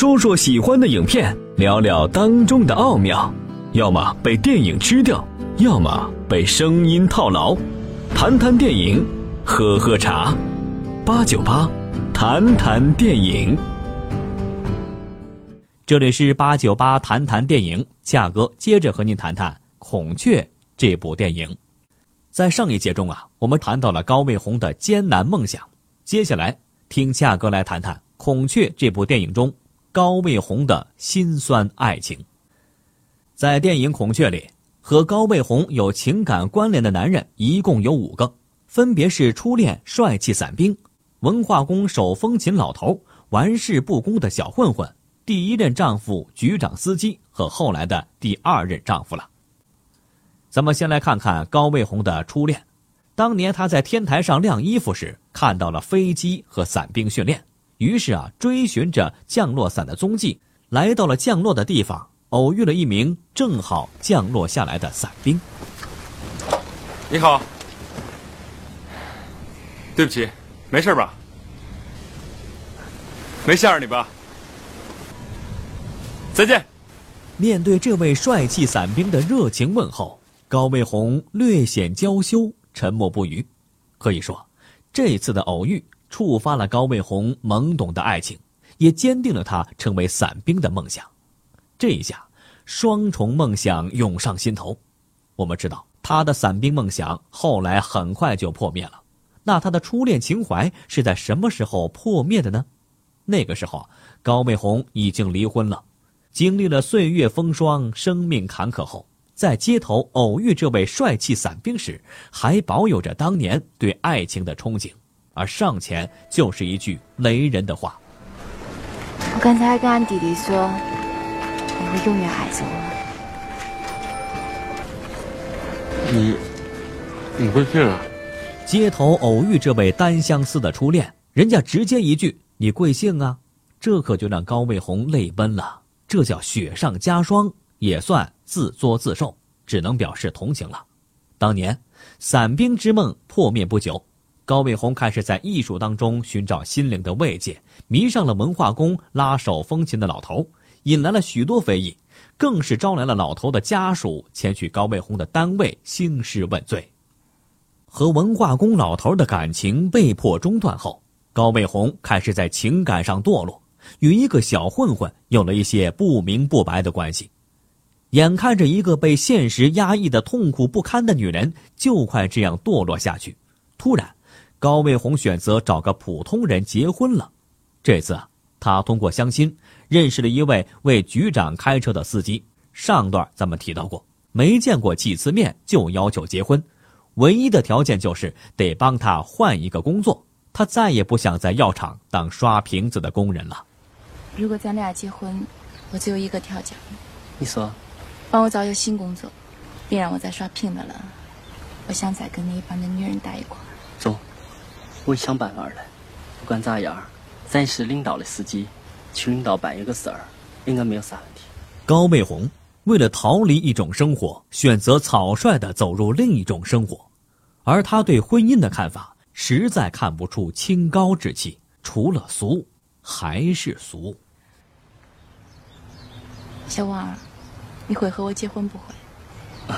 说说喜欢的影片，聊聊当中的奥妙。要么被电影吃掉，要么被声音套牢。谈谈电影，喝喝茶，八九八，谈谈电影。这里是八九八谈谈电影，价哥接着和您谈谈《孔雀》这部电影。在上一节中啊，我们谈到了高卫红的艰难梦想。接下来听价哥来谈谈《孔雀》这部电影中高卫红的辛酸爱情。在电影《孔雀》里，和高卫红有情感关联的男人一共有五个，分别是初恋帅气伞兵、文化宫手风琴老头、玩世不恭的小混混、第一任丈夫局长司机和后来的第二任丈夫了。咱们先来看看高卫红的初恋。当年他在天台上晾衣服时，看到了飞机和伞兵训练，于是啊，追寻着降落伞的踪迹，来到了降落的地方。偶遇了一名正好降落下来的伞兵。你好，对不起，没事吧？没吓着你吧？再见。面对这位帅气伞兵的热情问候，高卫红略显娇羞，沉默不语。可以说，这次的偶遇触发了高卫红懵懂的爱情，也坚定了他成为伞兵的梦想。这一下，双重梦想涌上心头。我们知道，他的伞兵梦想后来很快就破灭了。那他的初恋情怀是在什么时候破灭的呢？那个时候，高卫红已经离婚了，经历了岁月风霜、生命坎坷后，在街头偶遇这位帅气伞兵时，还保有着当年对爱情的憧憬，而上前就是一句雷人的话：“我刚才还跟俺弟弟说。”你会永远爱着我。你，你不信啊？街头偶遇这位单相思的初恋，人家直接一句“你贵姓啊”，这可就让高卫红泪奔了。这叫雪上加霜，也算自作自受，只能表示同情了。当年，伞兵之梦破灭不久，高卫红开始在艺术当中寻找心灵的慰藉，迷上了文化宫拉手风琴的老头。引来了许多非议，更是招来了老头的家属前去高卫红的单位兴师问罪。和文化宫老头的感情被迫中断后，高卫红开始在情感上堕落，与一个小混混有了一些不明不白的关系。眼看着一个被现实压抑的痛苦不堪的女人就快这样堕落下去，突然，高卫红选择找个普通人结婚了。这次，他通过相亲。认识了一位为局长开车的司机，上段咱们提到过，没见过几次面就要求结婚，唯一的条件就是得帮他换一个工作，他再也不想在药厂当刷瓶子的工人了。如果咱俩结婚，我只有一个条件。你说，帮我找一个新工作，别让我再刷瓶子了。我想再跟那一般的女人待一块。走，我想办法的。不管咋样，咱是领导的司机。去领导办一个事儿，应该没有啥问题。高卫红为了逃离一种生活，选择草率的走入另一种生活，而他对婚姻的看法实在看不出清高之气，除了俗，还是俗。小王儿，你会和我结婚不会？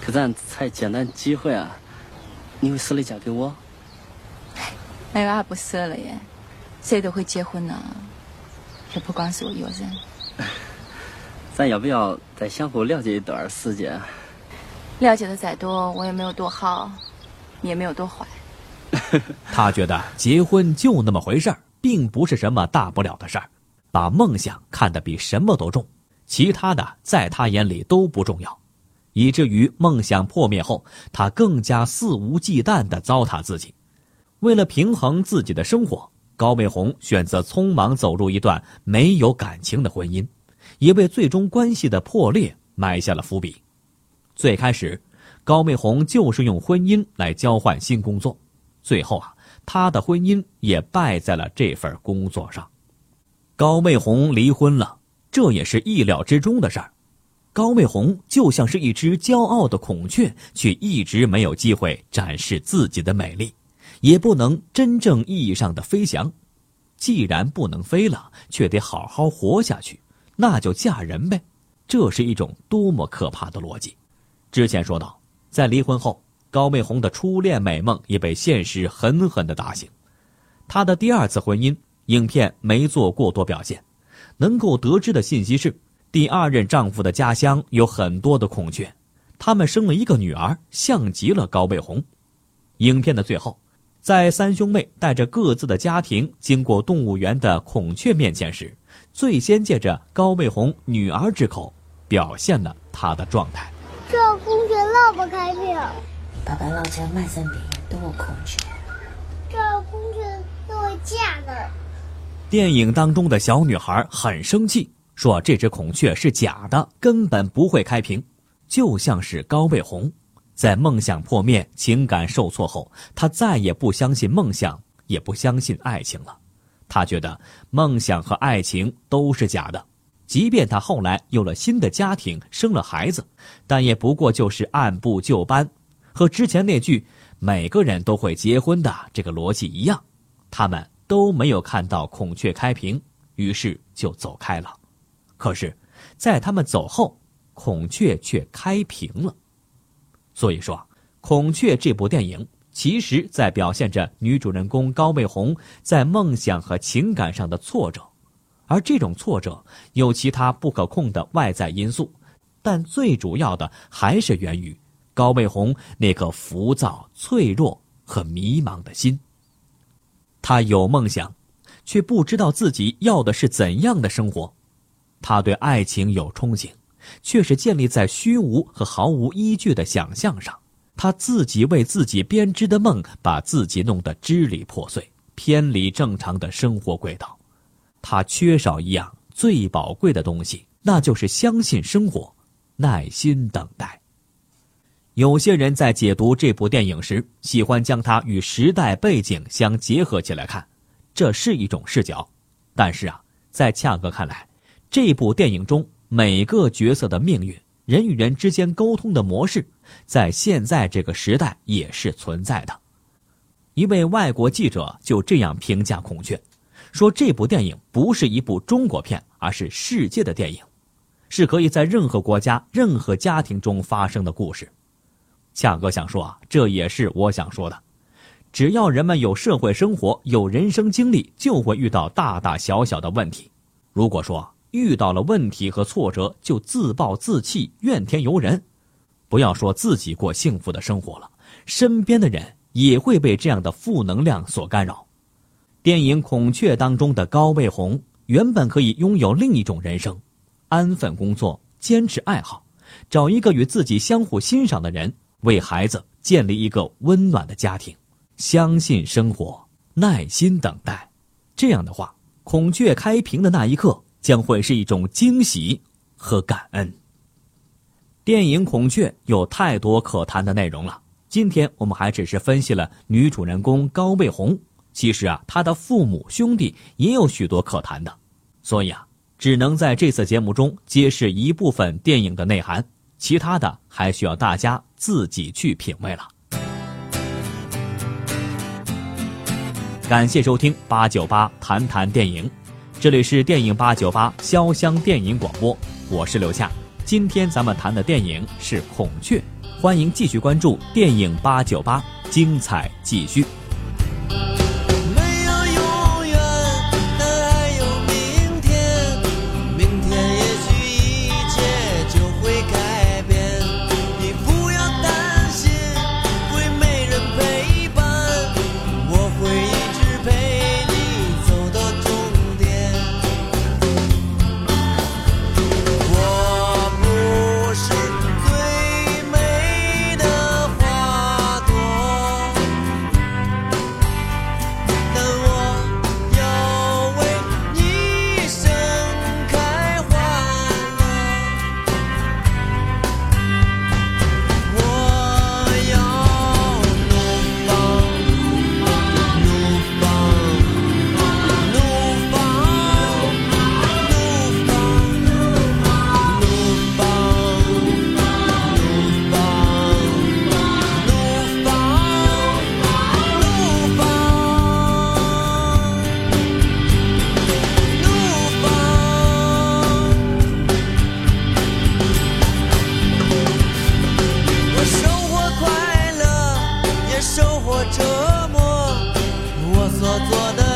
可咱才简单机会啊！你会舍得嫁给我？哪有阿不舍了耶？谁都会结婚呢。也不光是我一个人，咱要不要再相互了解一段时间？了解的再多，我也没有多好，你也没有多坏。他觉得结婚就那么回事儿，并不是什么大不了的事儿，把梦想看得比什么都重，其他的在他眼里都不重要，以至于梦想破灭后，他更加肆无忌惮地糟蹋自己，为了平衡自己的生活。高美红选择匆忙走入一段没有感情的婚姻，也为最终关系的破裂埋下了伏笔。最开始，高美红就是用婚姻来交换新工作，最后啊，她的婚姻也败在了这份工作上。高美红离婚了，这也是意料之中的事儿。高美红就像是一只骄傲的孔雀，却一直没有机会展示自己的美丽。也不能真正意义上的飞翔，既然不能飞了，却得好好活下去，那就嫁人呗。这是一种多么可怕的逻辑！之前说到，在离婚后，高卫红的初恋美梦也被现实狠狠的打醒。她的第二次婚姻，影片没做过多表现，能够得知的信息是，第二任丈夫的家乡有很多的孔雀，他们生了一个女儿，像极了高卫红。影片的最后。在三兄妹带着各自的家庭经过动物园的孔雀面前时，最先借着高卫红女儿之口，表现了她的状态。这孔雀老不开屏，爸爸老家满山遍野都有孔雀，这孔雀都是假的。电影当中的小女孩很生气，说这只孔雀是假的，根本不会开屏，就像是高卫红。在梦想破灭、情感受挫后，他再也不相信梦想，也不相信爱情了。他觉得梦想和爱情都是假的，即便他后来有了新的家庭、生了孩子，但也不过就是按部就班，和之前那句“每个人都会结婚的”这个逻辑一样。他们都没有看到孔雀开屏，于是就走开了。可是，在他们走后，孔雀却开屏了。所以说，《孔雀》这部电影其实在表现着女主人公高卫红在梦想和情感上的挫折，而这种挫折有其他不可控的外在因素，但最主要的还是源于高卫红那颗浮躁、脆弱和迷茫的心。她有梦想，却不知道自己要的是怎样的生活；她对爱情有憧憬。却是建立在虚无和毫无依据的想象上，他自己为自己编织的梦，把自己弄得支离破碎，偏离正常的生活轨道。他缺少一样最宝贵的东西，那就是相信生活，耐心等待。有些人在解读这部电影时，喜欢将它与时代背景相结合起来看，这是一种视角。但是啊，在恰哥看来，这部电影中。每个角色的命运，人与人之间沟通的模式，在现在这个时代也是存在的。一位外国记者就这样评价《孔雀》，说这部电影不是一部中国片，而是世界的电影，是可以在任何国家、任何家庭中发生的故事。恰哥想说啊，这也是我想说的。只要人们有社会生活、有人生经历，就会遇到大大小小的问题。如果说，遇到了问题和挫折就自暴自弃、怨天尤人，不要说自己过幸福的生活了，身边的人也会被这样的负能量所干扰。电影《孔雀》当中的高卫红原本可以拥有另一种人生，安分工作，坚持爱好，找一个与自己相互欣赏的人，为孩子建立一个温暖的家庭，相信生活，耐心等待。这样的话，孔雀开屏的那一刻。将会是一种惊喜和感恩。电影《孔雀》有太多可谈的内容了，今天我们还只是分析了女主人公高卫红。其实啊，她的父母兄弟也有许多可谈的，所以啊，只能在这次节目中揭示一部分电影的内涵，其他的还需要大家自己去品味了。感谢收听八九八谈谈电影。这里是电影八九八潇湘电影广播，我是刘夏。今天咱们谈的电影是《孔雀》，欢迎继续关注电影八九八，精彩继续。我的